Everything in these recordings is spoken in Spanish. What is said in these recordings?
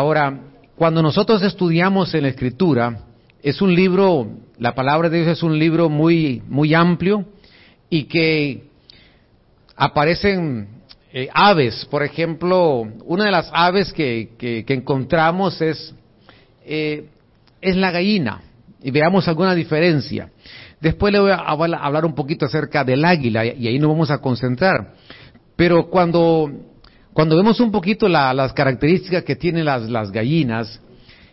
Ahora, cuando nosotros estudiamos en la Escritura, es un libro, la palabra de Dios es un libro muy, muy amplio y que aparecen eh, aves. Por ejemplo, una de las aves que, que, encontramos es, eh, es la gallina. Y veamos alguna diferencia. Después le voy a hablar un poquito acerca del águila y ahí nos vamos a concentrar. Pero cuando, cuando vemos un poquito las características que tienen las, las gallinas,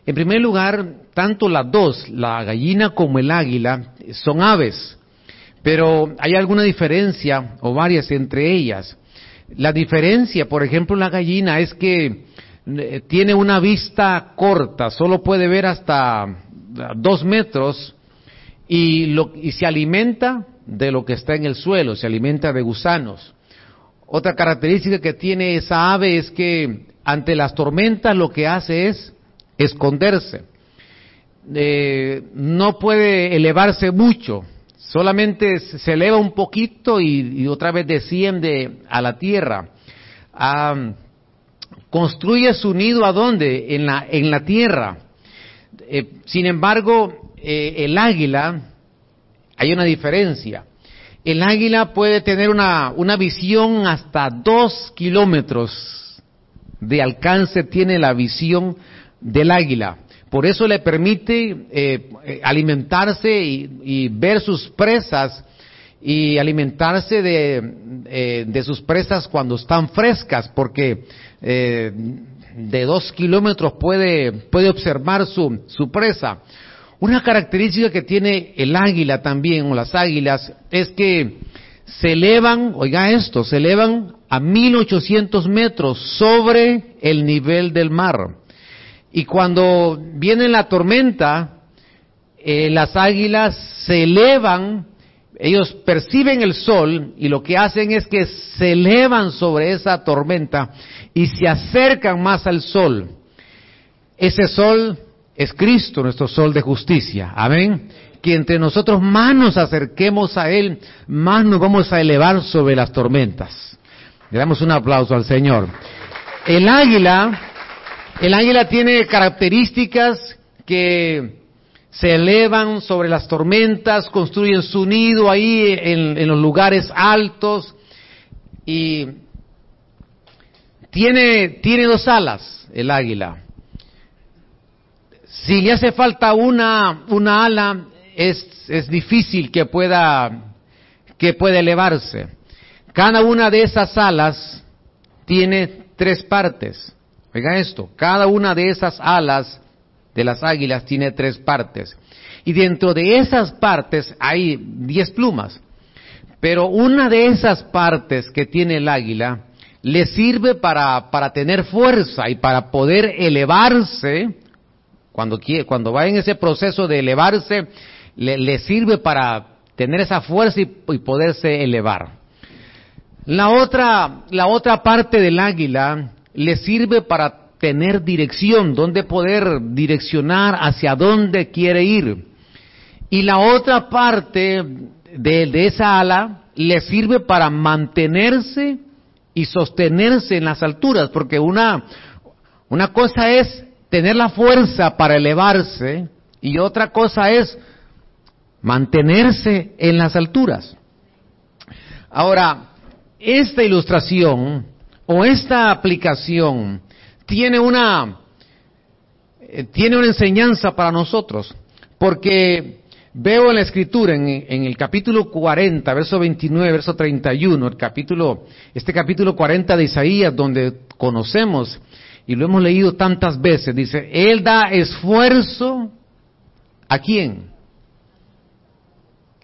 en primer lugar, tanto las dos, la gallina como el águila, son aves, pero hay alguna diferencia o varias entre ellas. La diferencia, por ejemplo, la gallina es que eh, tiene una vista corta, solo puede ver hasta dos metros y, y se alimenta de lo que está en el suelo, se alimenta de gusanos. Otra característica que tiene esa ave es que ante las tormentas lo que hace es esconderse. Eh, no puede elevarse mucho, solamente se eleva un poquito y, otra vez desciende a la tierra. construye su nido a dónde? En la, en la tierra. Eh, sin embargo, eh, el águila, hay una diferencia. El águila puede tener una, una visión hasta dos kilómetros de alcance, tiene la visión del águila. Por eso le permite eh, eh, alimentarse y, ver sus presas y alimentarse de, eh, de, sus presas cuando están frescas, porque de dos kilómetros puede, puede observar su, su presa. Una característica que tiene el águila también, o las águilas, es que se elevan, oiga esto, se elevan a 1800 metros sobre el nivel del mar. Y cuando viene la tormenta, eh, las águilas se elevan, ellos perciben el sol y lo que hacen es que se elevan sobre esa tormenta y se acercan más al sol. Ese sol es Cristo, nuestro sol de justicia. Amén. Que entre nosotros más nos acerquemos a Él, más nos vamos a elevar sobre las tormentas. Le damos un aplauso al Señor. El águila el águila tiene características que se elevan sobre las tormentas, construyen su nido ahí en, los lugares altos y tiene, tiene dos alas el águila. Si le hace falta una, una ala, es, es difícil que pueda, que pueda elevarse. Cada una de esas alas tiene tres partes. Oiga esto, cada una de esas alas de las águilas tiene tres partes. Y dentro de esas partes hay diez plumas. Pero una de esas partes que tiene el águila le sirve para, para tener fuerza y para poder elevarse. Cuando, va en ese proceso de elevarse, le, sirve para tener esa fuerza y, poderse elevar. La otra, parte del águila le sirve para tener dirección, donde poder direccionar hacia dónde quiere ir. Y la otra parte de, esa ala le sirve para mantenerse y sostenerse en las alturas, porque una cosa es tener la fuerza para elevarse y otra cosa es mantenerse en las alturas. Ahora, esta ilustración o esta aplicación tiene una, eh, tiene una enseñanza para nosotros, porque veo en la escritura, en, en, el capítulo 40, verso 29, verso 31, el capítulo, este capítulo 40 de Isaías, donde conocemos y lo hemos leído tantas veces, dice, Él da esfuerzo, ¿a quién?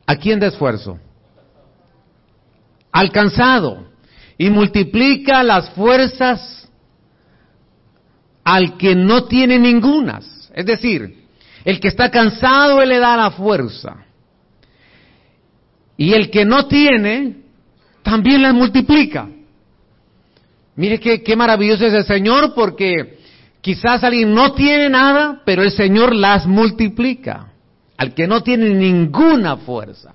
¿A quién da esfuerzo? Alcanzado y multiplica las fuerzas al que no tiene ningunas. Es decir, el que está cansado, él le da la fuerza. Y el que no tiene, también las multiplica. Mire qué, qué maravilloso es el Señor porque quizás alguien no tiene nada, pero el Señor las multiplica. Al que no tiene ninguna fuerza.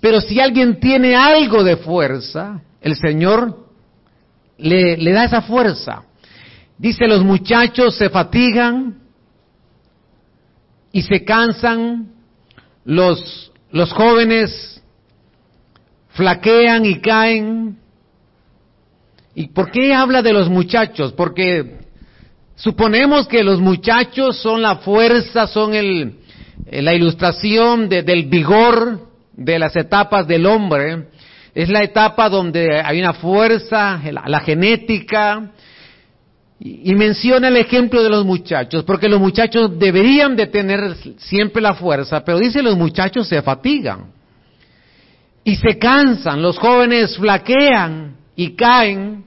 Pero si alguien tiene algo de fuerza, el Señor le, da esa fuerza. Dice, los muchachos se fatigan y se cansan, los, los jóvenes flaquean y caen. ¿Y por qué habla de los muchachos? Porque suponemos que los muchachos son la fuerza, son el, la ilustración del vigor de las etapas del hombre. Es la etapa donde hay una fuerza, la genética, y, menciona el ejemplo de los muchachos, porque los muchachos deberían de tener siempre la fuerza, pero dice los muchachos se fatigan y se cansan, los jóvenes flaquean y caen,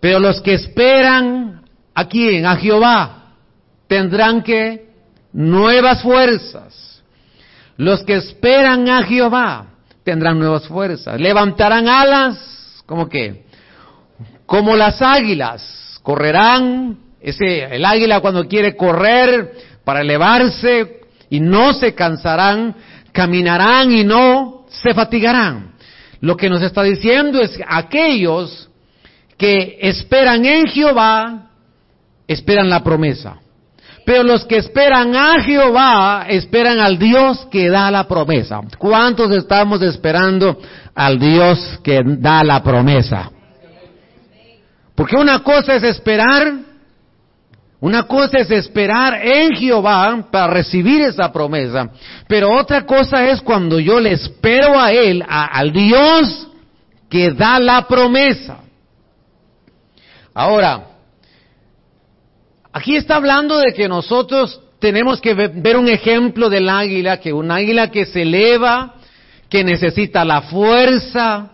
pero los que esperan a quién, a Jehová, tendrán que nuevas fuerzas. Los que esperan a Jehová tendrán nuevas fuerzas, levantarán alas, como que, como las águilas, correrán, ese, el águila cuando quiere correr para elevarse y no se cansarán, caminarán y no se fatigarán. Lo que nos está diciendo es aquellos que esperan en Jehová, esperan la promesa. Pero los que esperan a Jehová, esperan al Dios que da la promesa. ¿Cuántos estamos esperando al Dios que da la promesa? Porque una cosa es esperar, una cosa es esperar en Jehová para recibir esa promesa, pero otra cosa es cuando yo le espero a Él, al Dios que da la promesa. Ahora, aquí está hablando de que nosotros tenemos que ver un ejemplo del águila, que un águila que se eleva, que necesita la fuerza,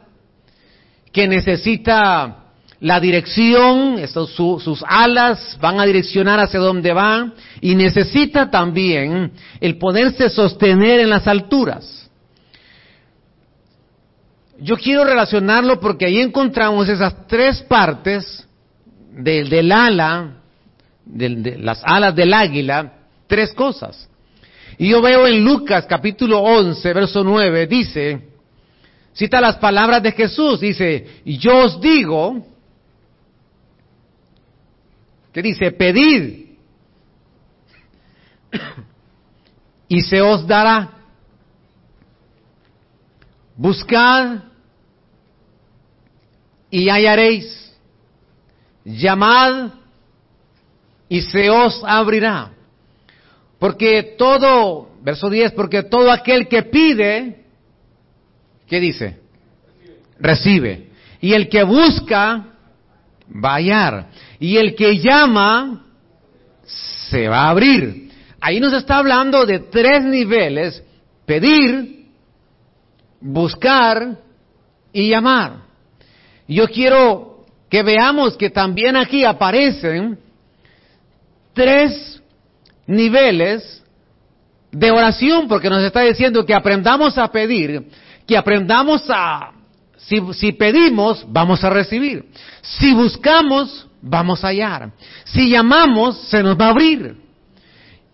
que necesita la dirección, sus alas van a direccionar hacia donde van y necesita también el poderse sostener en las alturas. Yo quiero relacionarlo porque ahí encontramos esas tres partes del, ala, de las alas del águila, tres cosas. Y yo veo en Lucas capítulo 11, verso 9, dice, cita las palabras de Jesús, dice, yo os digo, que dice, pedid y se os dará. Buscad y hallaréis. Llamad y se os abrirá. Porque todo, verso 10, porque todo aquel que pide, ¿qué dice? Recibe. Y el que busca, va a hallar. Y el que llama, se va a abrir. Ahí nos está hablando de tres niveles, pedir, buscar y llamar. Yo quiero que veamos que también aquí aparecen tres niveles de oración, porque nos está diciendo que aprendamos a pedir, que aprendamos a si, pedimos, vamos a recibir. Si buscamos, vamos a hallar. Si llamamos, se nos va a abrir.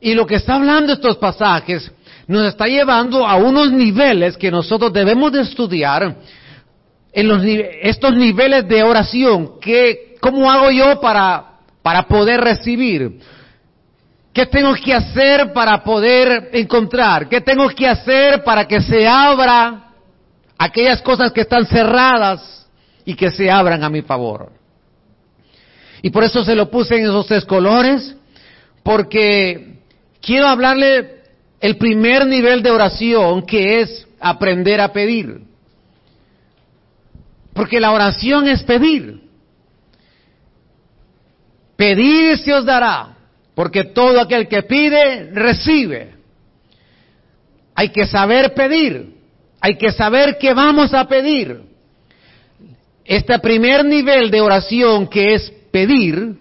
Y lo que está hablando estos pasajes nos está llevando a unos niveles que nosotros debemos de estudiar en los, estos niveles de oración. Que, ¿Cómo hago yo para, para poder recibir? ¿Qué tengo que hacer para poder encontrar? ¿Qué tengo que hacer para que se abra aquellas cosas que están cerradas y que se abran a mi favor. Y por eso se lo puse en esos tres colores, porque quiero hablarle el primer nivel de oración que es aprender a pedir. Porque la oración es pedir. Pedir se os dará, porque todo aquel que pide, recibe. Hay que saber pedir. Hay que saber qué vamos a pedir. Este primer nivel de oración que es pedir,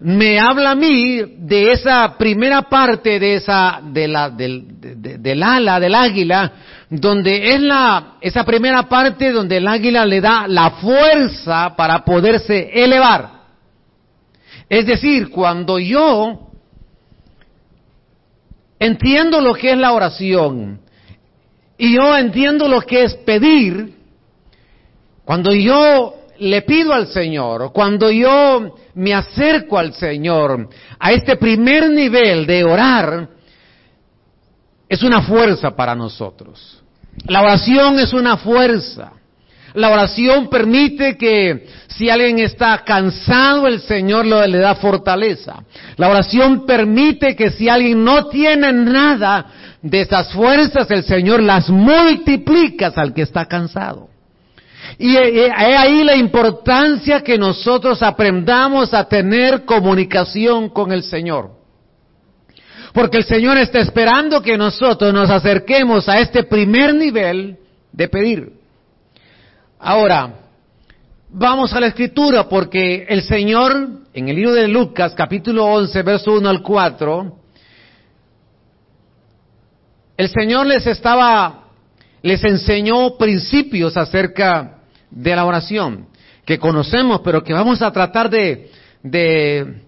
me habla a mí de esa primera parte de esa, de la, del, del ala, del águila, donde es la, esa primera parte donde el águila le da la fuerza para poderse elevar. Es decir, cuando yo entiendo lo que es la oración, y yo entiendo lo que es pedir. Cuando yo le pido al Señor, cuando yo me acerco al Señor, a este primer nivel de orar, es una fuerza para nosotros. La oración es una fuerza. La oración permite que si alguien está cansado, el Señor le da fortaleza. La oración permite que si alguien no tiene nada de esas fuerzas, el Señor las multiplica al que está cansado. Y es ahí la importancia que nosotros aprendamos a tener comunicación con el Señor. Porque el Señor está esperando que nosotros nos acerquemos a este primer nivel de pedir. Ahora, vamos a la escritura porque el Señor, en el libro de Lucas, capítulo 11, verso 1 al 4, el Señor les estaba, les enseñó principios acerca de la oración que conocemos, pero que vamos a tratar de, de,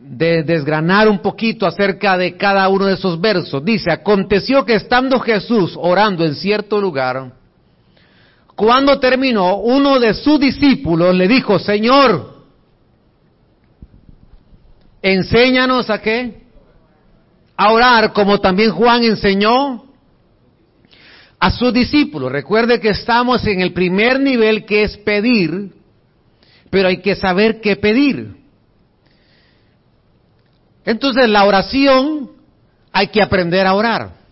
de desgranar un poquito acerca de cada uno de esos versos. Dice, aconteció que estando Jesús orando en cierto lugar, cuando terminó, uno de sus discípulos le dijo, Señor, enséñanos a qué? A orar como también Juan enseñó a sus discípulos. Recuerde que estamos en el primer nivel que es pedir, pero hay que saber qué pedir. Entonces la oración hay que aprender a orar.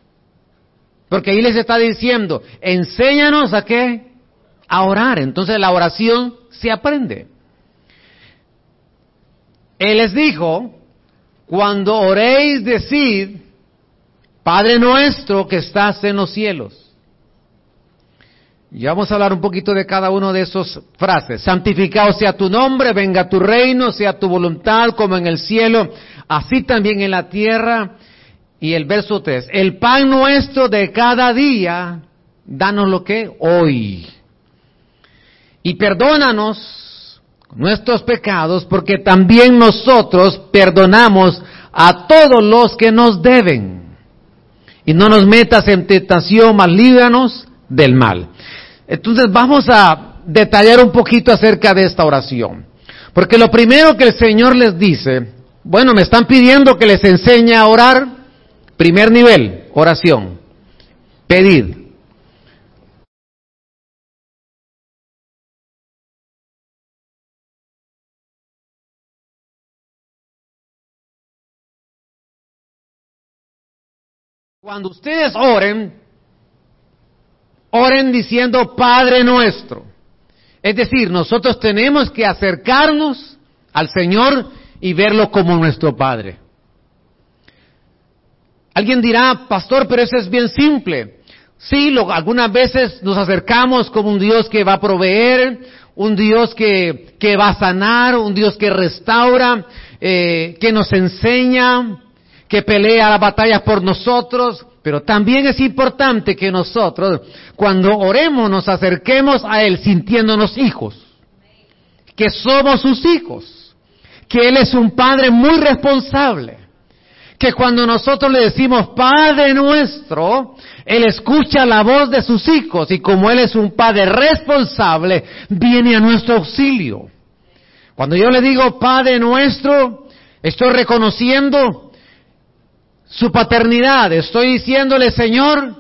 Porque ahí les está diciendo, enséñanos a qué? a orar. Entonces la oración se aprende. Él les dijo, cuando oréis decid, Padre nuestro que estás en los cielos. Y vamos a hablar un poquito de cada uno de esos frases. Santificado sea tu nombre, venga tu reino, sea tu voluntad como en el cielo, así también en la tierra. Y el verso 3, el pan nuestro de cada día, danos lo que hoy y perdónanos nuestros pecados, porque también nosotros perdonamos a todos los que nos deben. Y no nos metas en tentación, mas líbranos del mal. Entonces vamos a detallar un poquito acerca de esta oración. Porque lo primero que el Señor les dice, bueno, me están pidiendo que les enseñe a orar. Primer nivel, oración. Pedir. Cuando ustedes oren, oren diciendo Padre nuestro. Es decir, nosotros tenemos que acercarnos al Señor y verlo como nuestro Padre. Alguien dirá, pastor, pero eso es bien simple. Sí, algunas veces nos acercamos como un Dios que va a proveer, un Dios que, que va a sanar, un Dios que restaura, eh, que nos enseña, que pelea las batallas por nosotros, pero también es importante que nosotros, cuando oremos, nos acerquemos a Él sintiéndonos hijos, que somos sus hijos, que Él es un Padre muy responsable, que cuando nosotros le decimos Padre nuestro, Él escucha la voz de sus hijos y como Él es un Padre responsable, viene a nuestro auxilio. Cuando yo le digo Padre nuestro, estoy reconociendo su paternidad. Estoy diciéndole, Señor,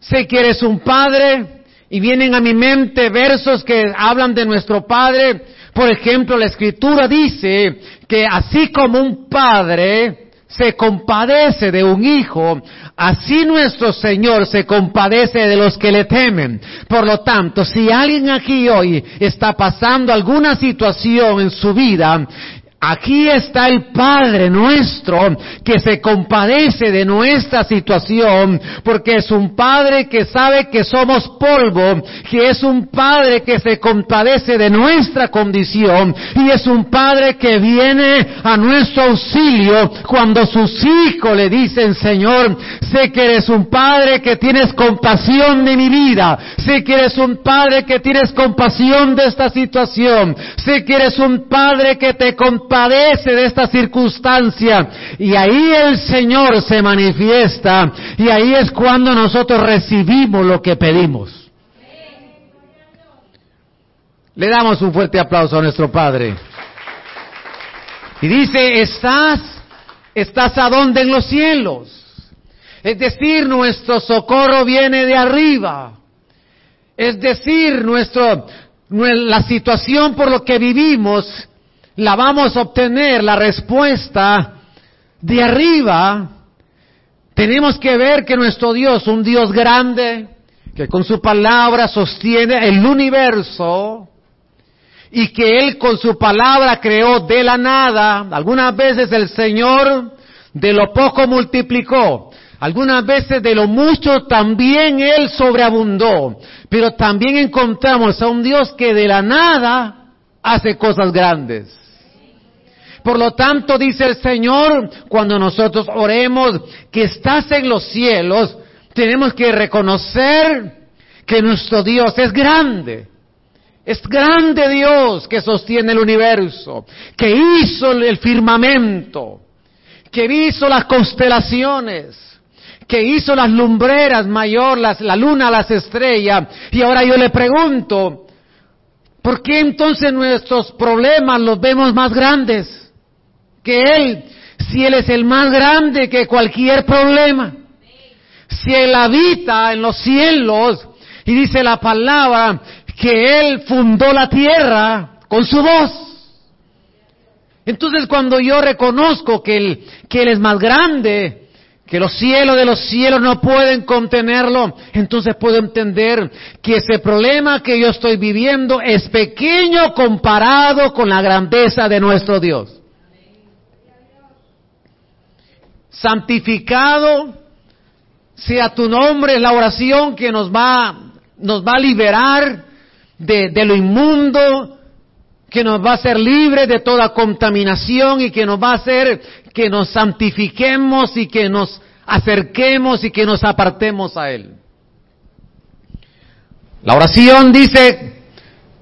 sé que eres un padre y vienen a mi mente versos que hablan de nuestro padre. Por ejemplo, la escritura dice que así como un padre se compadece de un hijo, así nuestro Señor se compadece de los que le temen. Por lo tanto, si alguien aquí hoy está pasando alguna situación en su vida Aquí está el Padre nuestro que se compadece de nuestra situación porque es un Padre que sabe que somos polvo, que es un Padre que se compadece de nuestra condición y es un Padre que viene a nuestro auxilio cuando sus hijos le dicen, Señor, sé que eres un Padre que tienes compasión de mi vida, sé que eres un Padre que tienes compasión de esta situación, sé que eres un Padre que te compadece padece de esta circunstancia. Y ahí el Señor se manifiesta y ahí es cuando nosotros recibimos lo que pedimos. Le damos un fuerte aplauso a nuestro Padre. Y dice, estás, estás a donde en los cielos. Es decir, nuestro socorro viene de arriba. Es decir, nuestro, la situación por lo que vivimos, la vamos a obtener, la respuesta de arriba. Tenemos que ver que nuestro Dios, un Dios grande, que con su palabra sostiene el universo, y que Él con su palabra creó de la nada. Algunas veces el Señor de lo poco multiplicó. Algunas veces de lo mucho también Él sobreabundó. Pero también encontramos a un Dios que de la nada hace cosas grandes. Por lo tanto, dice el Señor, cuando nosotros oremos que estás en los cielos, tenemos que reconocer que nuestro Dios es grande es grande Dios que sostiene el universo, que hizo el firmamento, que hizo las constelaciones, que hizo las lumbreras mayor, la luna, las estrellas. Y ahora yo le pregunto, ¿por qué entonces nuestros problemas los vemos más grandes que Él? Si Él es el más grande que cualquier problema. Si Él habita en los cielos, y dice la palabra que Él fundó la tierra con su voz. Entonces cuando yo reconozco que Él, que él es más grande, que los cielos de los cielos no pueden contenerlo, entonces puedo entender que ese problema que yo estoy viviendo es pequeño comparado con la grandeza de nuestro Dios. Santificado sea tu nombre, es la oración que nos va, nos va a liberar de, lo inmundo, que nos va a hacer libres de toda contaminación y que nos va a hacer que nos santifiquemos y que nos acerquemos y que nos apartemos a Él. La oración dice,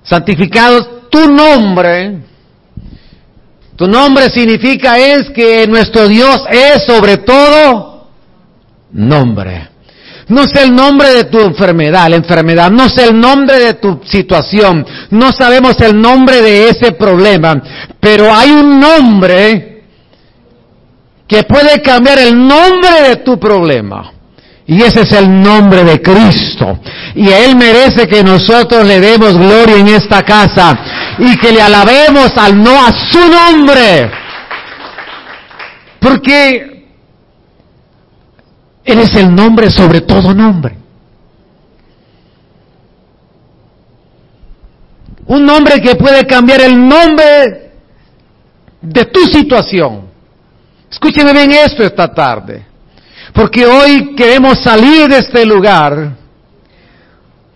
santificado tu nombre, tu nombre significa es que nuestro Dios es sobre todo nombre. No sé el nombre de tu enfermedad, la enfermedad. No sé el nombre de tu situación. No sabemos el nombre de ese problema. Pero hay un nombre que puede cambiar el nombre de tu problema. Y ese es el nombre de Cristo. Y Él merece que nosotros le demos gloria en esta casa y que le alabemos al no a su nombre. Porque él es el nombre sobre todo nombre. Un nombre que puede cambiar el nombre de tu situación. Escúcheme bien esto esta tarde. Porque hoy queremos salir de este lugar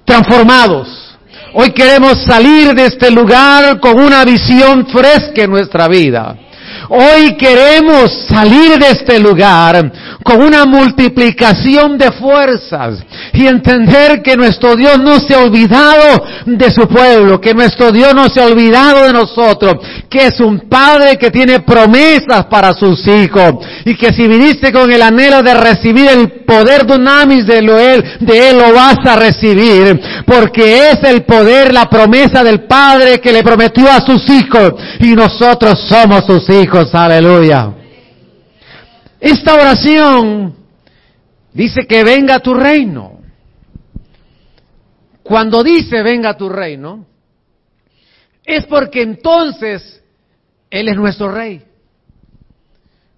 transformados. Hoy queremos salir de este lugar con una visión fresca en nuestra vida. Hoy queremos salir de este lugar con una multiplicación de fuerzas y entender que nuestro Dios no se ha olvidado de su pueblo, que nuestro Dios no se ha olvidado de nosotros, que es un Padre que tiene promesas para sus hijos y que si viniste con el anhelo de recibir el poder dunamis de, él, de Él lo vas a recibir, porque es el poder, la promesa del Padre que le prometió a sus hijos y nosotros somos sus hijos, aleluya. Esta oración dice que venga tu reino. Cuando dice venga tu reino, es porque entonces Él es nuestro rey.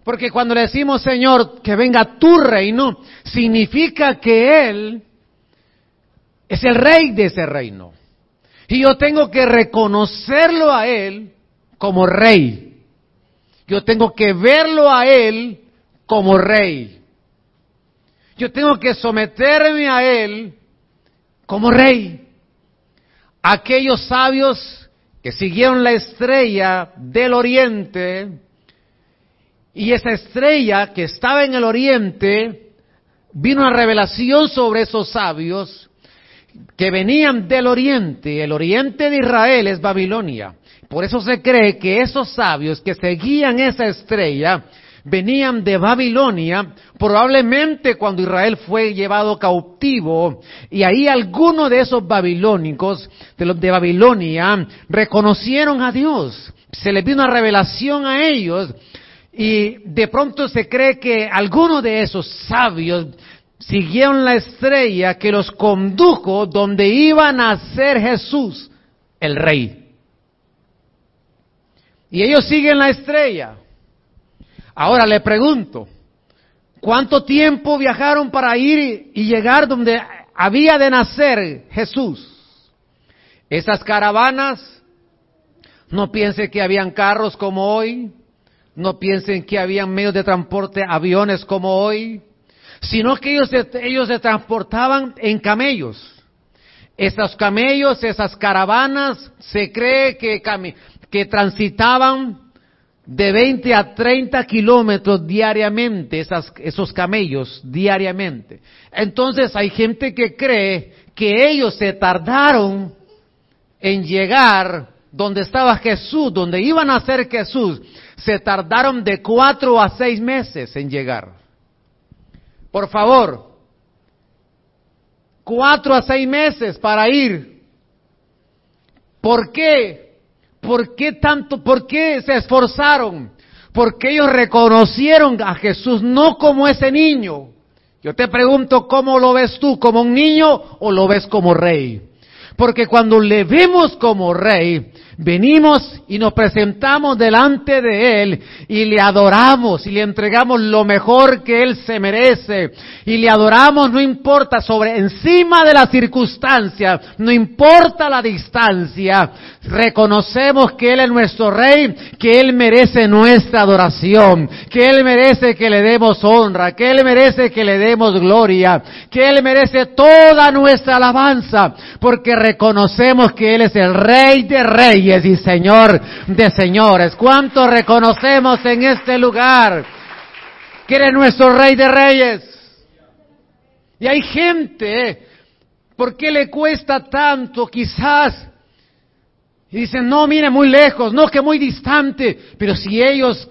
Porque cuando le decimos, Señor, que venga tu reino, significa que Él es el rey de ese reino. Y yo tengo que reconocerlo a Él como rey. Yo tengo que verlo a Él como rey. Yo tengo que someterme a Él como rey. Aquellos sabios que siguieron la estrella del oriente, y esa estrella que estaba en el oriente, vino una revelación sobre esos sabios que venían del oriente. El oriente de Israel es Babilonia. Por eso se cree que esos sabios que seguían esa estrella venían de Babilonia, probablemente cuando Israel fue llevado cautivo, y ahí algunos de esos babilónicos, de los de Babilonia, reconocieron a Dios. Se les dio una revelación a ellos, y de pronto se cree que algunos de esos sabios siguieron la estrella que los condujo donde iban a ser Jesús, el rey. Y ellos siguen la estrella. Ahora le pregunto, ¿cuánto tiempo viajaron para ir y llegar donde había de nacer Jesús? Esas caravanas, no piensen que habían carros como hoy, no piensen que habían medios de transporte, aviones como hoy, sino que ellos, ellos se transportaban en camellos. Esos camellos, esas caravanas, se cree que, que transitaban de 20 a 30 kilómetros diariamente, esos camellos diariamente. Entonces hay gente que cree que ellos se tardaron en llegar donde estaba Jesús, donde iban a ser Jesús, se tardaron de cuatro a seis meses en llegar. Por favor, cuatro a seis meses para ir. ¿Por qué? ¿Por qué tanto, por qué se esforzaron? Porque ellos reconocieron a Jesús no como ese niño. Yo te pregunto, ¿cómo lo ves tú? ¿Como un niño o lo ves como rey? Porque cuando le vemos como rey, venimos y nos presentamos delante de Él y le adoramos y le entregamos lo mejor que Él se merece. Y le adoramos no importa sobre encima de la circunstancia, no importa la distancia, reconocemos que Él es nuestro Rey, que Él merece nuestra adoración, que Él merece que le demos honra, que Él merece que le demos gloria, que Él merece toda nuestra alabanza, porque reconocemos que Él es el Rey de Reyes y Señor de señores. ¿Cuánto reconocemos en este lugar que eres nuestro Rey de Reyes? Y hay gente, ¿por qué le cuesta tanto quizás? Y dicen, no, mire, muy lejos, no, que muy distante, pero si ellos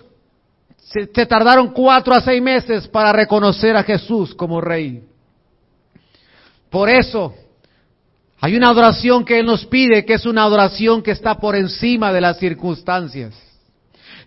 se tardaron cuatro a seis meses para reconocer a Jesús como Rey. Por eso, hay una adoración que Él nos pide, que es una adoración que está por encima de las circunstancias.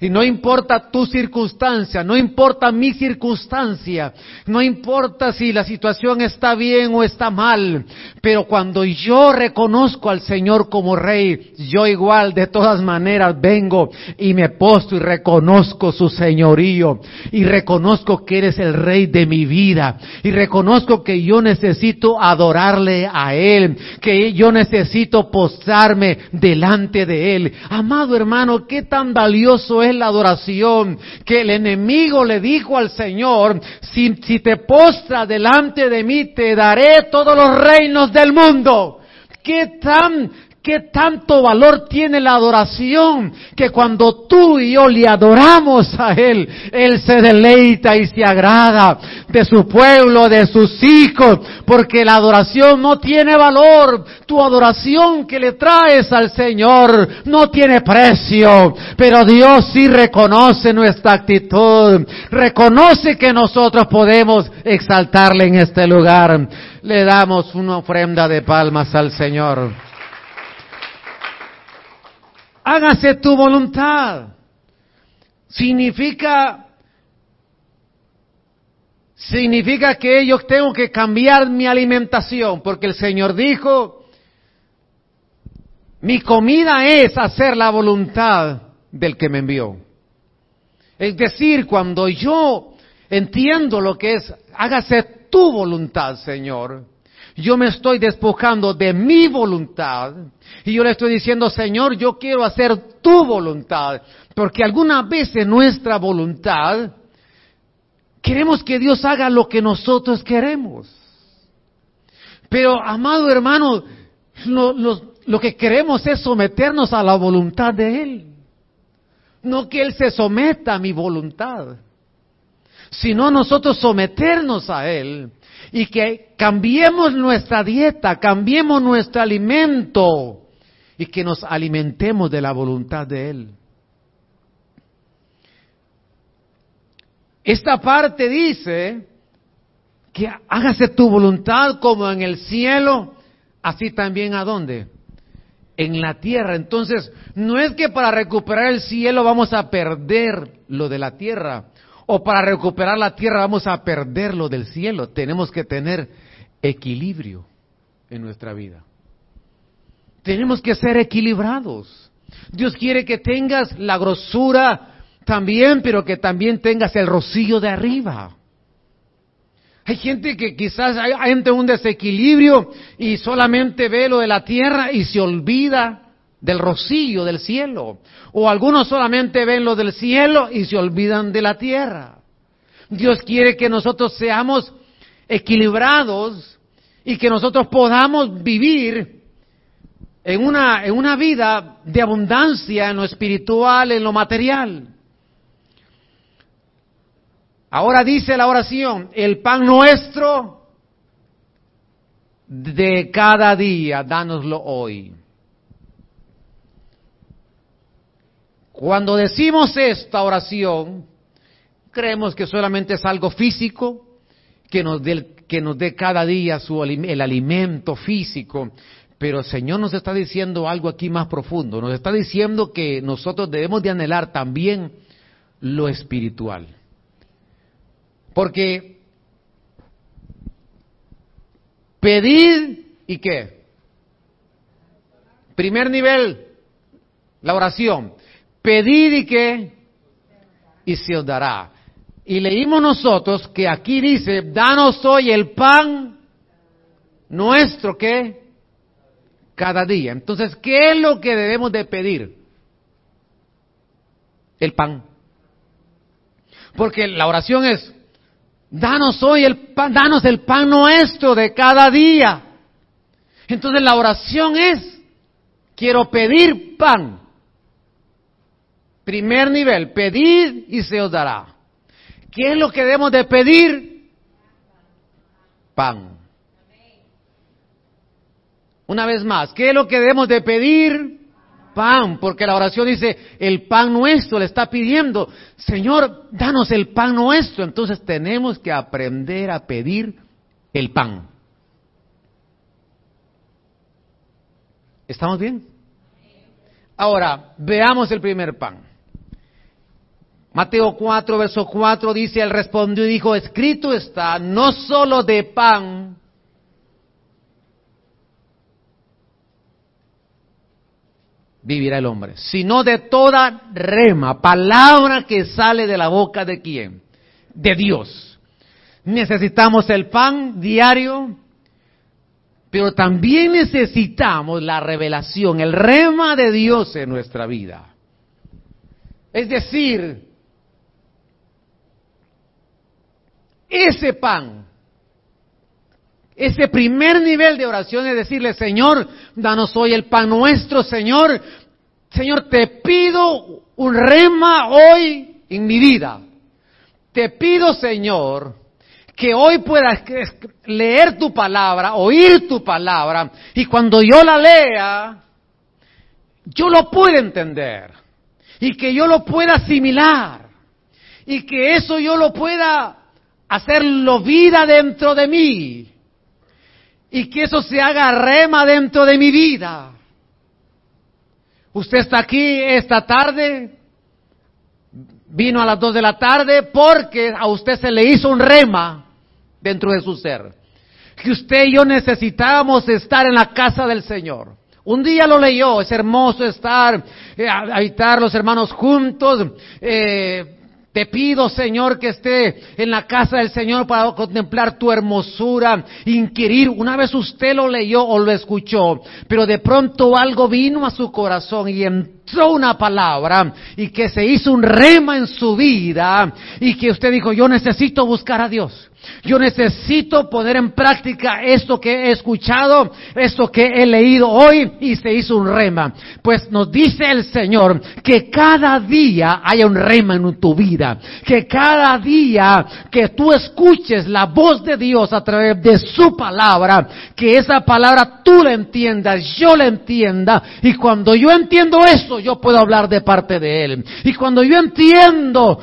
Y no importa tu circunstancia, no importa mi circunstancia, no importa si la situación está bien o está mal, pero cuando yo reconozco al Señor como Rey, yo igual de todas maneras vengo y me posto y reconozco su señorío y reconozco que eres el Rey de mi vida y reconozco que yo necesito adorarle a Él, que yo necesito postrarme delante de Él. Amado hermano, qué tan valioso es la adoración que el enemigo le dijo al Señor, si, si te postra delante de mí, te daré todos los reinos del mundo. ¿Qué tan ¿Qué tanto valor tiene la adoración? Que cuando tú y yo le adoramos a Él, Él se deleita y se agrada de su pueblo, de sus hijos, porque la adoración no tiene valor. Tu adoración que le traes al Señor no tiene precio, pero Dios sí reconoce nuestra actitud, reconoce que nosotros podemos exaltarle en este lugar. Le damos una ofrenda de palmas al Señor hágase tu voluntad. Significa, significa que yo tengo que cambiar mi alimentación, porque el Señor dijo, mi comida es hacer la voluntad del que me envió. Es decir, cuando yo entiendo lo que es, hágase tu voluntad, Señor, yo me estoy despojando de mi voluntad y yo le estoy diciendo, Señor, yo quiero hacer tu voluntad, porque alguna vez en nuestra voluntad queremos que Dios haga lo que nosotros queremos. Pero, amado hermano, lo, lo que queremos es someternos a la voluntad de Él. No que Él se someta a mi voluntad, sino nosotros someternos a Él y que cambiemos nuestra dieta, cambiemos nuestro alimento y que nos alimentemos de la voluntad de Él. esta parte dice que hágase tu voluntad como en el cielo, así también a dónde? En la tierra. Entonces, no es que para recuperar el cielo vamos a perder lo de la tierra, o para recuperar la tierra vamos a perder lo del cielo. Tenemos que tener equilibrio en nuestra vida. Tenemos que ser equilibrados. Dios quiere que tengas la grosura también, pero que también tengas el rocío de arriba. Hay gente que quizás entra un desequilibrio y solamente ve lo de la tierra y se olvida del rocío del cielo. O algunos solamente ven lo del cielo y se olvidan de la tierra. Dios quiere que nosotros seamos equilibrados y que nosotros podamos vivir en una, en una vida de abundancia en lo espiritual, en lo material. Ahora dice la oración, el pan nuestro de cada día, dánoslo hoy. Cuando decimos esta oración, creemos que solamente es algo físico, que nos dé, que nos dé cada día su, el alimento físico, pero el Señor nos está diciendo algo aquí más profundo, nos está diciendo que nosotros debemos de anhelar también lo espiritual. Porque pedir y qué? Primer nivel, la oración. Pedir y qué? Y se os dará. Y leímos nosotros que aquí dice, danos hoy el pan nuestro que cada día. Entonces, ¿qué es lo que debemos de pedir? El pan. Porque la oración es, Danos hoy el pan, danos el pan nuestro de cada día. Entonces la oración es, quiero pedir pan. Primer nivel, pedir y se os dará. ¿Qué es lo que debemos de pedir? Pan. Una vez más, ¿qué es lo que debemos de pedir? pan, porque la oración dice, el pan nuestro le está pidiendo, Señor, danos el pan nuestro. Entonces tenemos que aprender a pedir el pan. ¿Estamos bien? Ahora, veamos el primer pan. Mateo 4, verso 4 dice, él respondió y dijo, escrito está, no solo de pan vivirá el hombre, sino de toda rema, palabra que sale de la boca de quién? De Dios. Necesitamos el pan diario, pero también necesitamos la revelación, el rema de Dios en nuestra vida. Es decir, ese pan ese primer nivel de oración es decirle, Señor, danos hoy el pan nuestro, Señor. Señor, te pido un rema hoy en mi vida. Te pido, Señor, que hoy puedas leer tu palabra, oír tu palabra, y cuando yo la lea, yo lo pueda entender, y que yo lo pueda asimilar, y que eso yo lo pueda hacerlo vida dentro de mí y que eso se haga rema dentro de mi vida. Usted está aquí esta tarde, vino a las dos de la tarde porque a usted se le hizo un rema dentro de su ser. Que usted y yo necesitábamos estar en la casa del Señor. Un día lo leyó, es hermoso estar, eh, habitar los hermanos juntos, eh, te pido, Señor, que esté en la casa del Señor para contemplar tu hermosura, inquirir. Una vez usted lo leyó o lo escuchó, pero de pronto algo vino a su corazón y entró una palabra y que se hizo un rema en su vida y que usted dijo, yo necesito buscar a Dios. Yo necesito poner en práctica esto que he escuchado, esto que he leído hoy y se hizo un rema. Pues nos dice el Señor que cada día haya un rema en tu vida, que cada día que tú escuches la voz de Dios a través de su palabra, que esa palabra tú la entiendas, yo la entienda y cuando yo entiendo eso yo puedo hablar de parte de Él. Y cuando yo entiendo,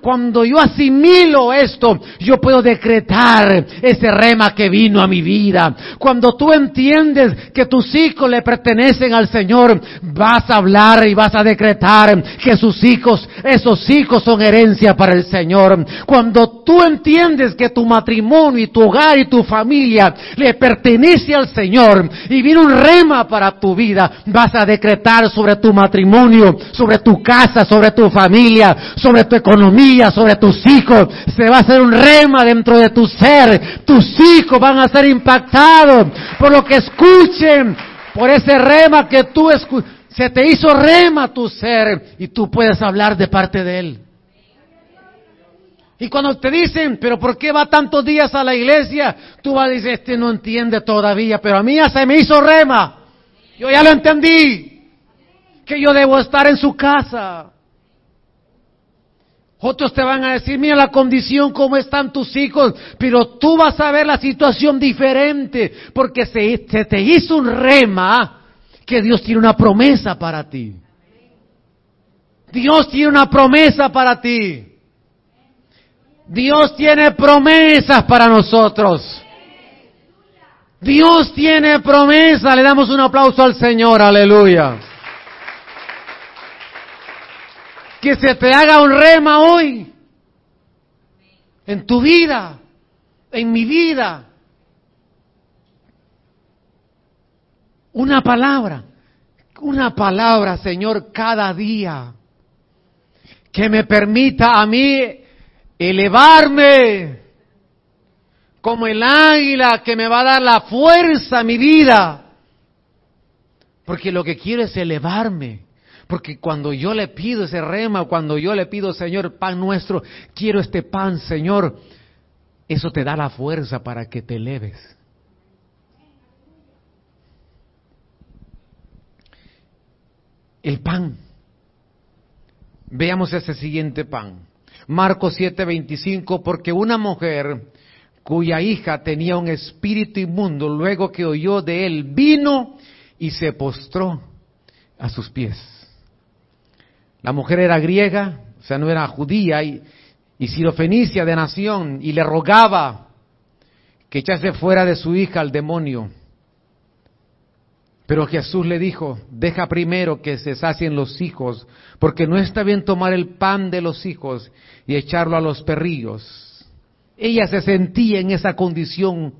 cuando yo asimilo esto, yo puedo decretar ese rema que vino a mi vida. Cuando tú entiendes que tus hijos le pertenecen al Señor, vas a hablar y vas a decretar que sus hijos, esos hijos son herencia para el Señor. Cuando tú entiendes que tu matrimonio y tu hogar y tu familia le pertenece al Señor y viene un rema para tu vida, vas a decretar sobre tu matrimonio, sobre tu casa, sobre tu familia, sobre tu economía, sobre tus hijos. Se va a hacer un rema dentro de tu ser. Tus hijos van a ser impactados por lo que escuchen, por ese rema que tú escuchas. Se te hizo rema tu ser y tú puedes hablar de parte de él. Y cuando te dicen, pero ¿por qué va tantos días a la iglesia? Tú vas a decir, este no entiende todavía, pero a mí ya se me hizo rema. Yo ya lo entendí. Que yo debo estar en su casa. Otros te van a decir, mira la condición, cómo están tus hijos, pero tú vas a ver la situación diferente, porque se, se te hizo un rema que Dios tiene una promesa para ti. Dios tiene una promesa para ti. Dios tiene promesas para nosotros. Dios tiene promesa. Le damos un aplauso al Señor. Aleluya. Que se te haga un rema hoy. En tu vida. En mi vida. Una palabra. Una palabra, Señor, cada día. Que me permita a mí elevarme como el águila que me va a dar la fuerza a mi vida. Porque lo que quiero es elevarme. Porque cuando yo le pido ese rema, cuando yo le pido, Señor, pan nuestro, quiero este pan, Señor, eso te da la fuerza para que te eleves. El pan. Veamos ese siguiente pan. Marcos 7:25, porque una mujer cuya hija tenía un espíritu inmundo, luego que oyó de él, vino y se postró a sus pies. La mujer era griega, o sea, no era judía, y, y sirofenicia de nación, y le rogaba que echase fuera de su hija al demonio. Pero Jesús le dijo, deja primero que se sacien los hijos, porque no está bien tomar el pan de los hijos y echarlo a los perrillos. Ella se sentía en esa condición,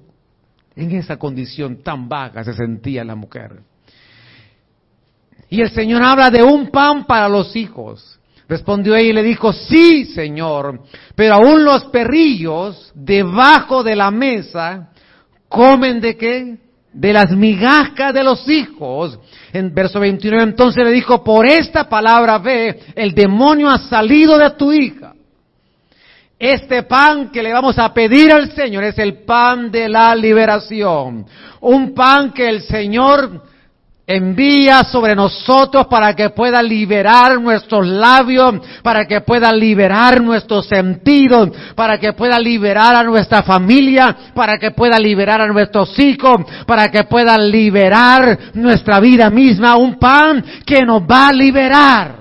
en esa condición tan vaga se sentía la mujer. Y el Señor habla de un pan para los hijos. Respondió ella y le dijo, sí, Señor, pero aún los perrillos debajo de la mesa comen de qué? de las migajas de los hijos. En verso 29 entonces le dijo, por esta palabra ve, el demonio ha salido de tu hija. Este pan que le vamos a pedir al Señor es el pan de la liberación. Un pan que el Señor envía sobre nosotros para que pueda liberar nuestros labios, para que pueda liberar nuestros sentidos, para que pueda liberar a nuestra familia, para que pueda liberar a nuestros hijos, para que pueda liberar nuestra vida misma, un pan que nos va a liberar.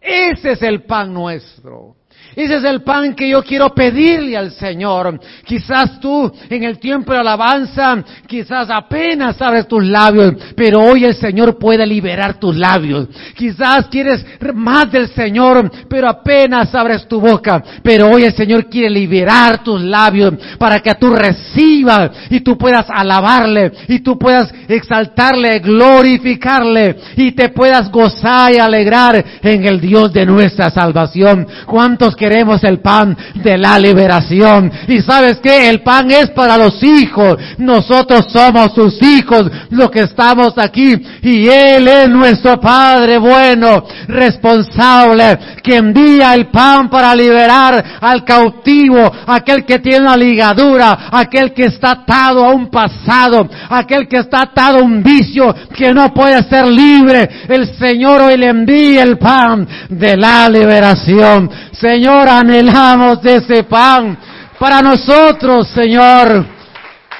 Ese es el pan nuestro. Ese es el pan que yo quiero pedirle al Señor. Quizás tú en el tiempo de alabanza, quizás apenas abres tus labios, pero hoy el Señor puede liberar tus labios. Quizás quieres más del Señor, pero apenas abres tu boca, pero hoy el Señor quiere liberar tus labios para que tú recibas y tú puedas alabarle y tú puedas exaltarle, glorificarle y te puedas gozar y alegrar en el Dios de nuestra salvación. ¿Cuántos queremos el pan de la liberación. Y sabes que el pan es para los hijos. Nosotros somos sus hijos, los que estamos aquí. Y Él es nuestro Padre bueno, responsable, que envía el pan para liberar al cautivo, aquel que tiene una ligadura, aquel que está atado a un pasado, aquel que está atado a un vicio que no puede ser libre. El Señor hoy le envía el pan de la liberación. Señor, anhelamos de ese pan para nosotros, Señor.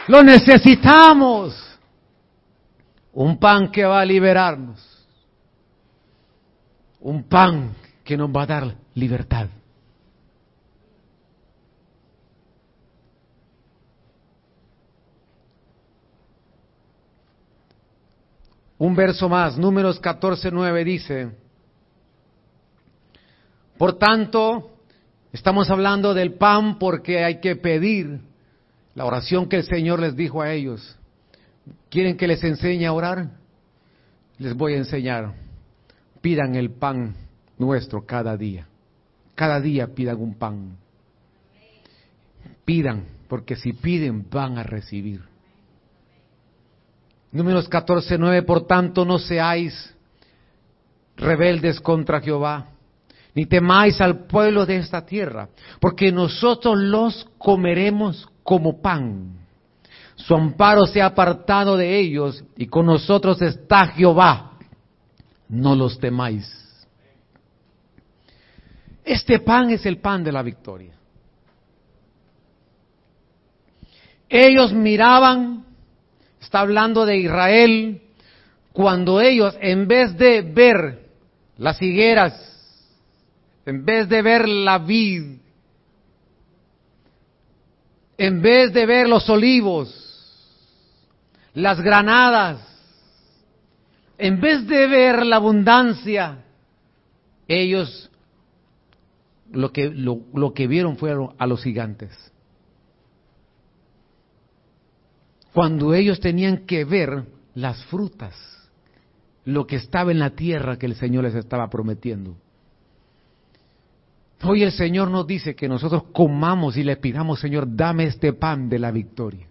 Lo necesitamos. Un pan que va a liberarnos. un pan que nos va a dar libertad. Un verso más, números 14, 9 dice, por tanto, estamos hablando del pan porque hay que pedir la oración que el Señor les dijo a ellos. ¿Quieren que les enseñe a orar? Les voy a enseñar. Pidan el pan nuestro cada día. Cada día pidan un pan. Pidan, porque si piden van a recibir. Números 14, 9, por tanto no seáis rebeldes contra Jehová, ni temáis al pueblo de esta tierra, porque nosotros los comeremos como pan. Su amparo se ha apartado de ellos, y con nosotros está Jehová. No los temáis. Este pan es el pan de la victoria. Ellos miraban está hablando de Israel, cuando ellos, en vez de ver las higueras, en vez de ver la vid, en vez de ver los olivos, las granadas, en vez de ver la abundancia, ellos lo que, lo, lo que vieron fueron a los gigantes. cuando ellos tenían que ver las frutas, lo que estaba en la tierra que el Señor les estaba prometiendo. Hoy el Señor nos dice que nosotros comamos y le pidamos, Señor, dame este pan de la victoria.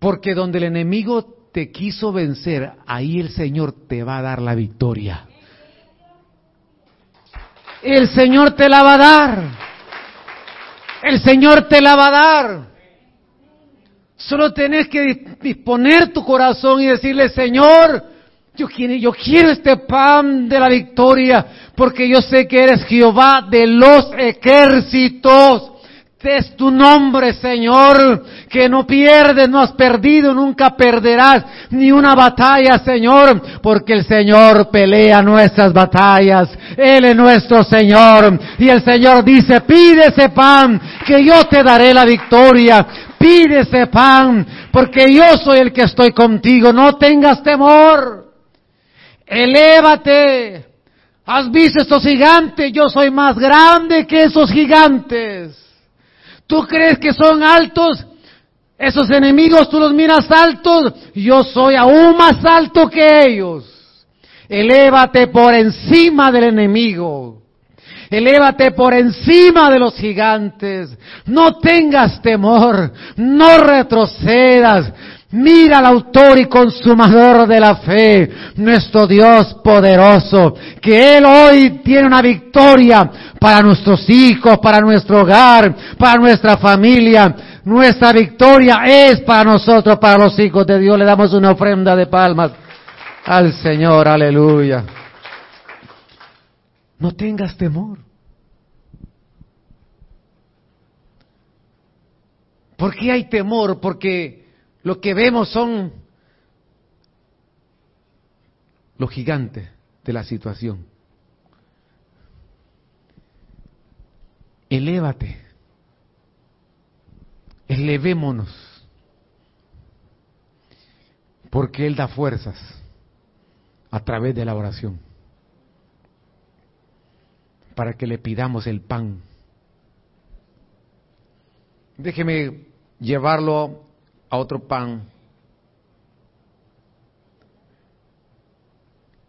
Porque donde el enemigo te quiso vencer, ahí el Señor te va a dar la victoria. El Señor te la va a dar. El Señor te la va a dar. Solo tenés que disponer tu corazón y decirle, Señor, yo quiero, yo quiero este pan de la victoria, porque yo sé que eres Jehová de los ejércitos es tu nombre, Señor, que no pierdes, no has perdido, nunca perderás ni una batalla, Señor, porque el Señor pelea nuestras batallas. Él es nuestro Señor. Y el Señor dice, pide pan, que yo te daré la victoria. Pide pan, porque yo soy el que estoy contigo. No tengas temor. Elévate. ¿Has visto estos gigantes? Yo soy más grande que esos gigantes. ¿Tú crees que son altos? Esos enemigos tú los miras altos, yo soy aún más alto que ellos. Elévate por encima del enemigo. Elévate por encima de los gigantes. No tengas temor. No retrocedas. Mira al autor y consumador de la fe, nuestro Dios poderoso, que Él hoy tiene una victoria para nuestros hijos, para nuestro hogar, para nuestra familia. Nuestra victoria es para nosotros, para los hijos de Dios. Le damos una ofrenda de palmas al Señor, aleluya. No tengas temor. ¿Por qué hay temor? Porque lo que vemos son los gigantes de la situación. Elévate. Elevémonos. Porque Él da fuerzas a través de la oración. Para que le pidamos el pan. Déjeme llevarlo a otro pan.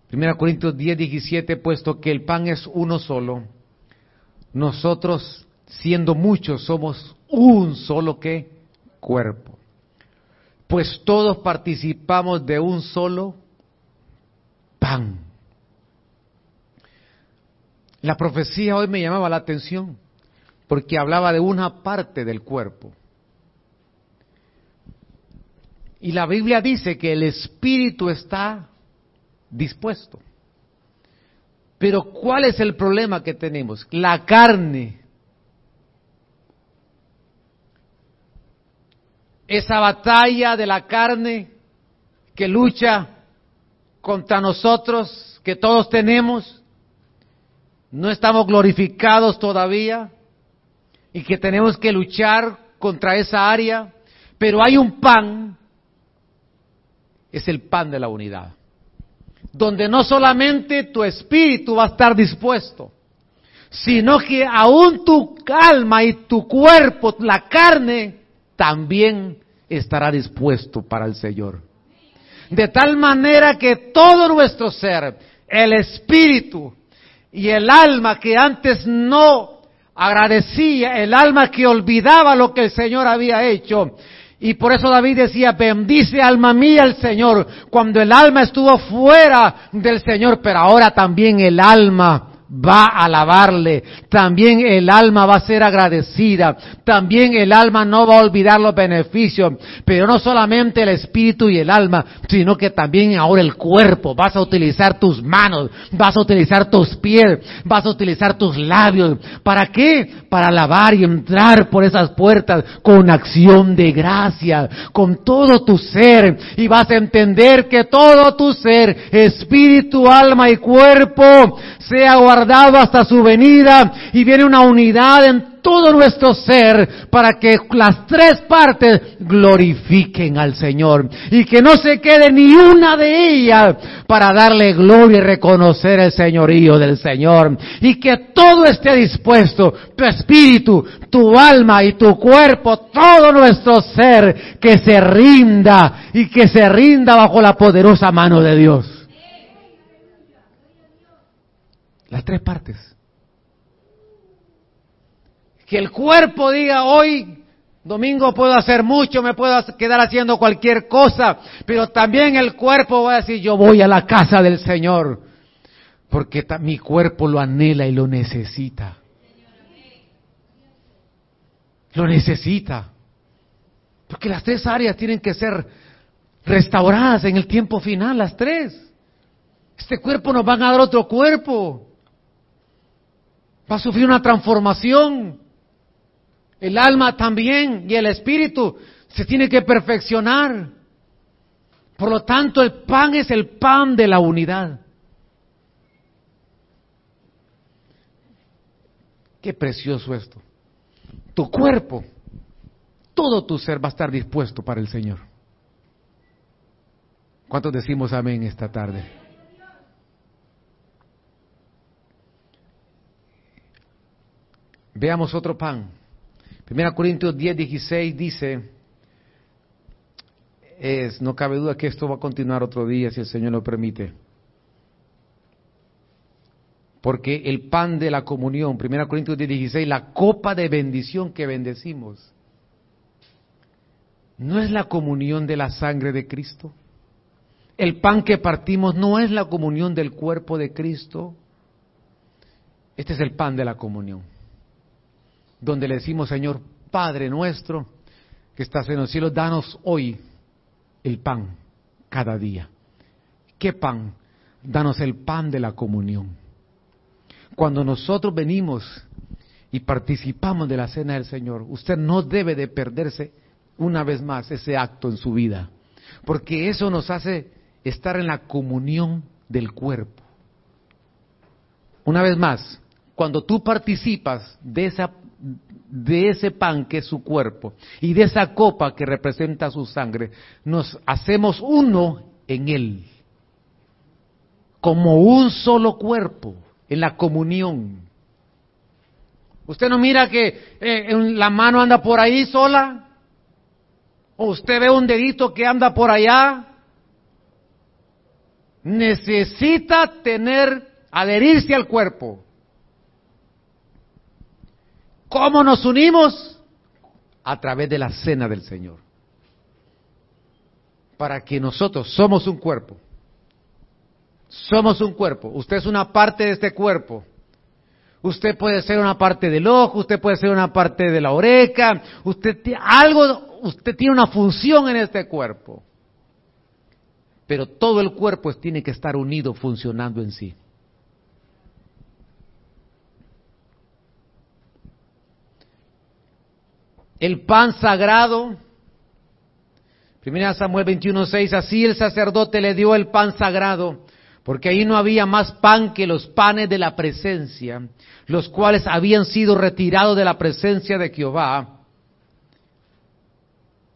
Primera Corintios 10, 17, puesto que el pan es uno solo, nosotros, siendo muchos, somos un solo que cuerpo. Pues todos participamos de un solo pan. La profecía hoy me llamaba la atención porque hablaba de una parte del cuerpo. Y la Biblia dice que el espíritu está dispuesto. Pero ¿cuál es el problema que tenemos? La carne. Esa batalla de la carne que lucha contra nosotros que todos tenemos, no estamos glorificados todavía y que tenemos que luchar contra esa área, pero hay un pan, es el pan de la unidad, donde no solamente tu espíritu va a estar dispuesto, sino que aún tu alma y tu cuerpo, la carne, también estará dispuesto para el Señor. De tal manera que todo nuestro ser, el espíritu y el alma que antes no agradecía, el alma que olvidaba lo que el Señor había hecho, y por eso David decía, bendice alma mía el Señor, cuando el alma estuvo fuera del Señor, pero ahora también el alma va a alabarle, también el alma va a ser agradecida, también el alma no va a olvidar los beneficios, pero no solamente el espíritu y el alma, sino que también ahora el cuerpo, vas a utilizar tus manos, vas a utilizar tus pies, vas a utilizar tus labios, ¿para qué? Para alabar y entrar por esas puertas con acción de gracia, con todo tu ser, y vas a entender que todo tu ser, espíritu, alma y cuerpo, sea guardado hasta su venida y viene una unidad en todo nuestro ser para que las tres partes glorifiquen al Señor y que no se quede ni una de ellas para darle gloria y reconocer el señorío del Señor y que todo esté dispuesto, tu espíritu, tu alma y tu cuerpo, todo nuestro ser que se rinda y que se rinda bajo la poderosa mano de Dios. Las tres partes. Que el cuerpo diga hoy, domingo puedo hacer mucho, me puedo quedar haciendo cualquier cosa, pero también el cuerpo va a decir, yo voy a la casa del Señor, porque mi cuerpo lo anhela y lo necesita. Lo necesita. Porque las tres áreas tienen que ser restauradas en el tiempo final, las tres. Este cuerpo nos van a dar otro cuerpo. Va a sufrir una transformación. El alma también y el espíritu se tiene que perfeccionar. Por lo tanto, el pan es el pan de la unidad. Qué precioso esto. Tu cuerpo, todo tu ser va a estar dispuesto para el Señor. ¿Cuántos decimos amén esta tarde? Veamos otro pan. Primera Corintios 10, 16 dice, es, no cabe duda que esto va a continuar otro día si el Señor lo permite. Porque el pan de la comunión, Primera Corintios 10, 16, la copa de bendición que bendecimos, ¿no es la comunión de la sangre de Cristo? El pan que partimos no es la comunión del cuerpo de Cristo. Este es el pan de la comunión donde le decimos, Señor, Padre nuestro, que estás en los cielos, danos hoy el pan cada día. ¿Qué pan? Danos el pan de la comunión. Cuando nosotros venimos y participamos de la cena del Señor, usted no debe de perderse una vez más ese acto en su vida, porque eso nos hace estar en la comunión del cuerpo. Una vez más, cuando tú participas de esa de ese pan que es su cuerpo y de esa copa que representa su sangre, nos hacemos uno en él, como un solo cuerpo, en la comunión. Usted no mira que eh, la mano anda por ahí sola, o usted ve un dedito que anda por allá. Necesita tener, adherirse al cuerpo. ¿Cómo nos unimos? A través de la cena del Señor. Para que nosotros somos un cuerpo. Somos un cuerpo. Usted es una parte de este cuerpo. Usted puede ser una parte del ojo, usted puede ser una parte de la oreja, usted algo, usted tiene una función en este cuerpo. Pero todo el cuerpo tiene que estar unido funcionando en sí. El pan sagrado. Primera Samuel 21:6, así el sacerdote le dio el pan sagrado, porque ahí no había más pan que los panes de la presencia, los cuales habían sido retirados de la presencia de Jehová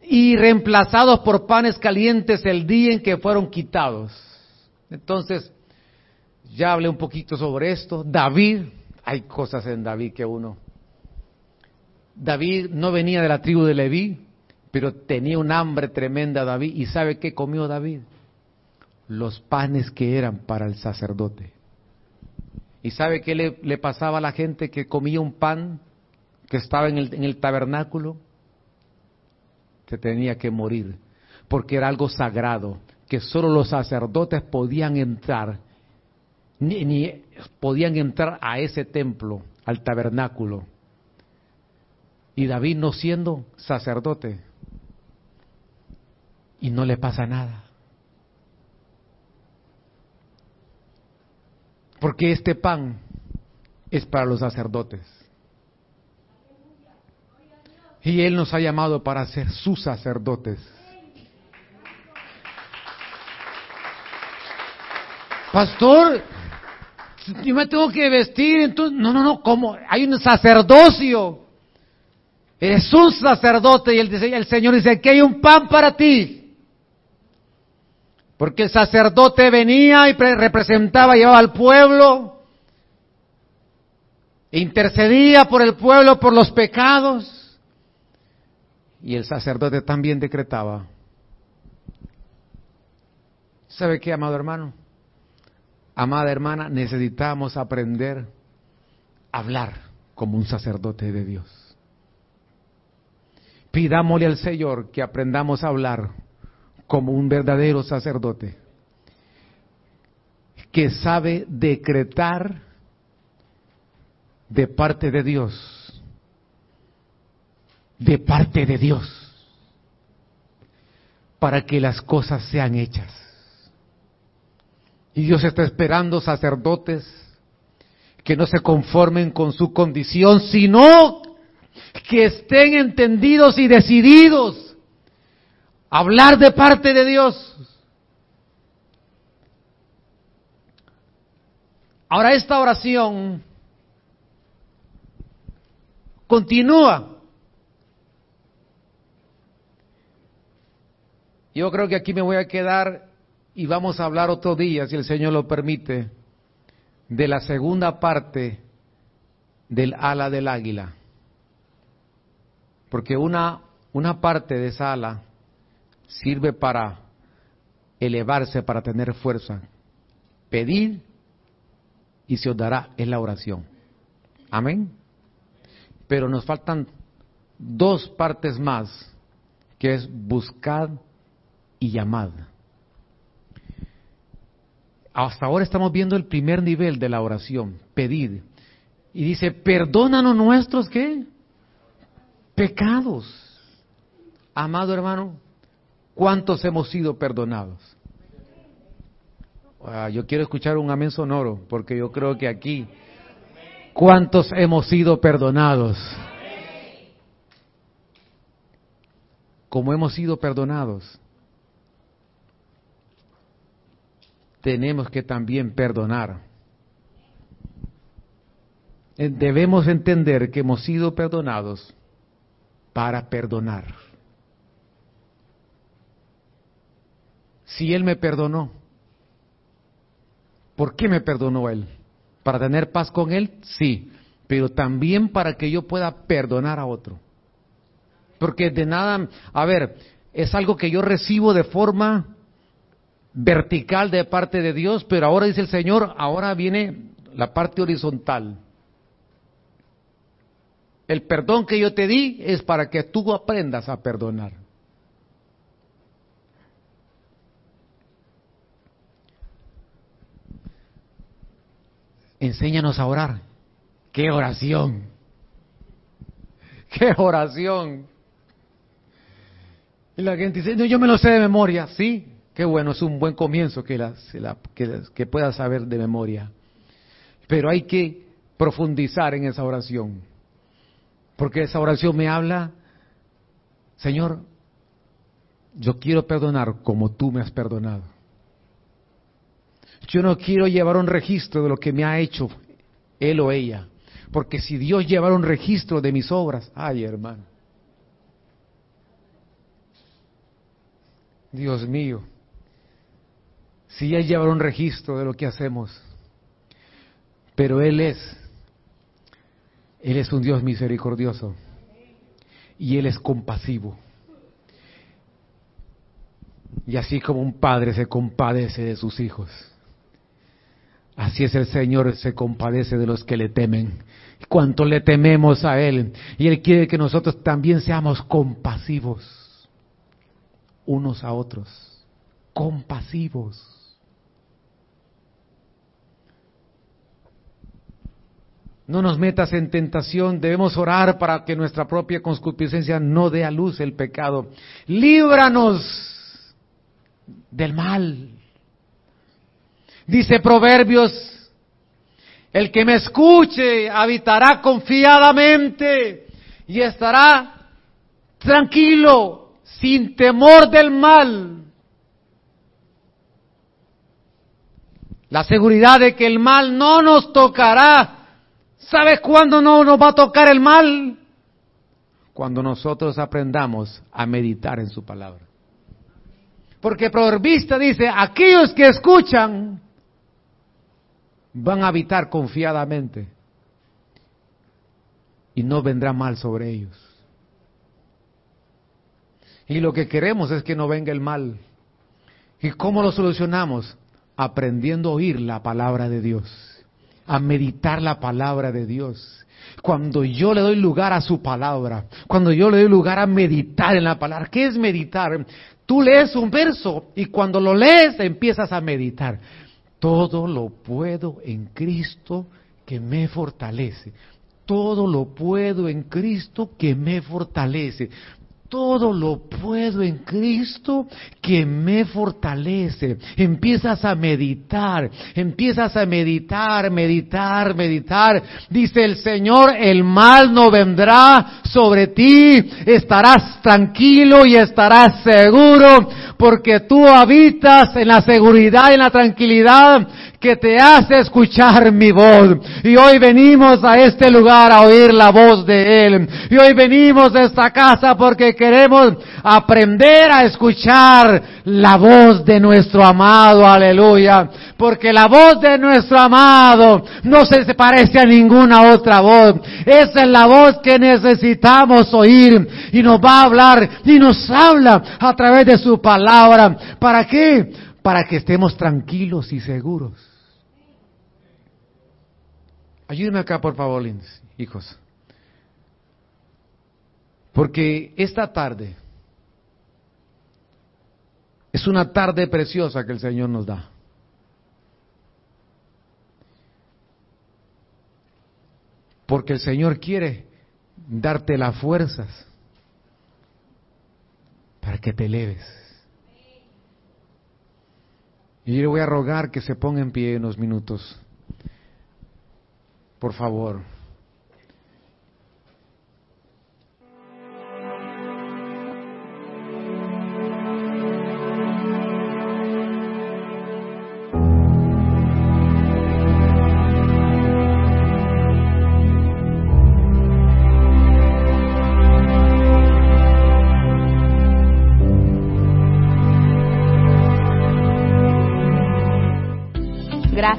y reemplazados por panes calientes el día en que fueron quitados. Entonces, ya hablé un poquito sobre esto. David, hay cosas en David que uno... David no venía de la tribu de Leví, pero tenía un hambre tremenda David. ¿Y sabe qué comió David? Los panes que eran para el sacerdote. ¿Y sabe qué le, pasaba a la gente que comía un pan que estaba en el, tabernáculo? Que tenía que morir, porque era algo sagrado, que solo los sacerdotes podían entrar ni, podían entrar a ese templo, al tabernáculo. Y David no siendo sacerdote, y no le pasa nada. Porque este pan es para los sacerdotes. Y Él nos ha llamado para ser sus sacerdotes. Pastor, yo me tengo que vestir, entonces, no, no, no, ¿cómo? Hay un sacerdocio. Eres un sacerdote y el, el Señor dice que hay un pan para ti. Porque el sacerdote venía y representaba, llevaba al pueblo, intercedía por el pueblo, por los pecados. Y el sacerdote también decretaba. ¿Sabe qué, amado hermano? Amada hermana, necesitamos aprender a hablar como un sacerdote de Dios. Pidámosle al Señor que aprendamos a hablar como un verdadero sacerdote, que sabe decretar de parte de Dios, de parte de Dios, para que las cosas sean hechas. Y Dios está esperando sacerdotes que no se conformen con su condición, sino que estén entendidos y decididos a hablar de parte de Dios. Ahora esta oración continúa. Yo creo que aquí me voy a quedar y vamos a hablar otro día, si el Señor lo permite, de la segunda parte del ala del águila. Porque una, una parte de esa ala sirve para elevarse, para tener fuerza. Pedir y se os dará, es la oración. Amén. Pero nos faltan dos partes más, que es buscar y llamar. Hasta ahora estamos viendo el primer nivel de la oración, pedir. Y dice, perdónanos nuestros qué? Pecados. Amado hermano, ¿cuántos hemos sido perdonados? Ah, yo quiero escuchar un amén sonoro, porque yo creo que aquí, ¿cuántos hemos sido perdonados? Como hemos sido perdonados, tenemos que también perdonar. Debemos entender que hemos sido perdonados para perdonar. Si Él me perdonó, ¿por qué me perdonó Él? ¿Para tener paz con Él? Sí, pero también para que yo pueda perdonar a otro. Porque de nada, a ver, es algo que yo recibo de forma vertical de parte de Dios, pero ahora dice el Señor, ahora viene la parte horizontal. El perdón que yo te di es para que tú aprendas a perdonar. Enséñanos a orar. ¡Qué oración! ¡Qué oración! Y la gente dice, no, yo me lo sé de memoria. Sí, Qué bueno, es un buen comienzo que, la, que, que pueda saber de memoria. Pero hay que profundizar en esa oración. Porque esa oración me habla, Señor, yo quiero perdonar como tú me has perdonado. Yo no quiero llevar un registro de lo que me ha hecho él o ella, porque si Dios llevara un registro de mis obras, ay hermano, Dios mío, si Él llevara un registro de lo que hacemos, pero Él es, Él es un Dios misericordioso y Él es compasivo. Y así como un padre se compadece de sus hijos, así es el Señor, se compadece de los que le temen. Cuanto le tememos a Él. Y Él quiere que nosotros también seamos compasivos unos a otros. Compasivos. No nos metas en tentación, debemos orar para que nuestra propia concupiscencia no dé a luz el pecado. Líbranos del mal. Dice Proverbios, el que me escuche habitará confiadamente y estará tranquilo, sin temor del mal. La seguridad de que el mal no nos tocará ¿Sabes cuándo no nos va a tocar el mal? Cuando nosotros aprendamos a meditar en su palabra. Porque Proverbista dice, aquellos que escuchan van a habitar confiadamente y no vendrá mal sobre ellos. Y lo que queremos es que no venga el mal. ¿Y cómo lo solucionamos? Aprendiendo a oír la palabra de Dios a meditar la palabra de Dios. Cuando yo le doy lugar a su palabra, cuando yo le doy lugar a meditar en la palabra, ¿qué es meditar? Tú lees un verso y cuando lo lees empiezas a meditar. Todo lo puedo en Cristo que me fortalece. Todo lo puedo en Cristo que me fortalece todo lo puedo en Cristo que me fortalece. Empiezas a meditar, empiezas a meditar, meditar, meditar. Dice el Señor, el mal no vendrá sobre ti, estarás tranquilo y estarás seguro porque tú habitas en la seguridad y en la tranquilidad que te hace escuchar mi voz. Y hoy venimos a este lugar a oír la voz de Él. Y hoy venimos a esta casa porque queremos aprender a escuchar la voz de nuestro amado. Aleluya. Porque la voz de nuestro amado no se parece a ninguna otra voz. Esa es la voz que necesitamos oír. Y nos va a hablar y nos habla a través de su palabra. ¿Para qué? Para que estemos tranquilos y seguros Ayúdenme acá, por favor, hijos. Porque esta tarde es una tarde preciosa que el Señor nos da. Porque el Señor quiere darte las fuerzas para que te eleves. Y yo le voy a rogar que se ponga en pie unos minutos. Por favor.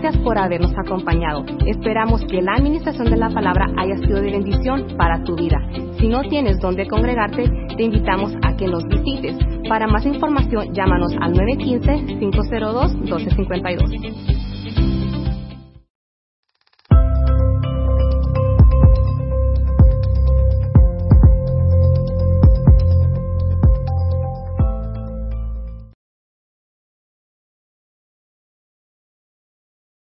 Gracias por habernos acompañado. Esperamos que la administración de la palabra haya sido de bendición para tu vida. Si no tienes dónde congregarte, te invitamos a que nos visites. Para más información, llámanos al 915-502-1252.